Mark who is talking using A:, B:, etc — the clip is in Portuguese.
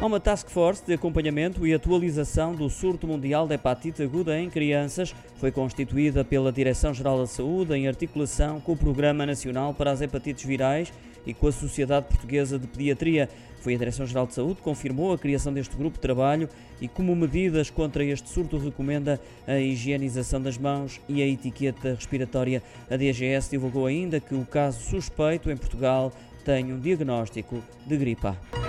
A: Há uma task force de acompanhamento e atualização do surto mundial de hepatite aguda em crianças. Foi constituída pela Direção-Geral da Saúde em articulação com o Programa Nacional para as Hepatites Virais e com a Sociedade Portuguesa de Pediatria. Foi a Direção-Geral de Saúde que confirmou a criação deste grupo de trabalho e, como medidas contra este surto, recomenda a higienização das mãos e a etiqueta respiratória. A DGS divulgou ainda que o caso suspeito em Portugal tem um diagnóstico de gripe A.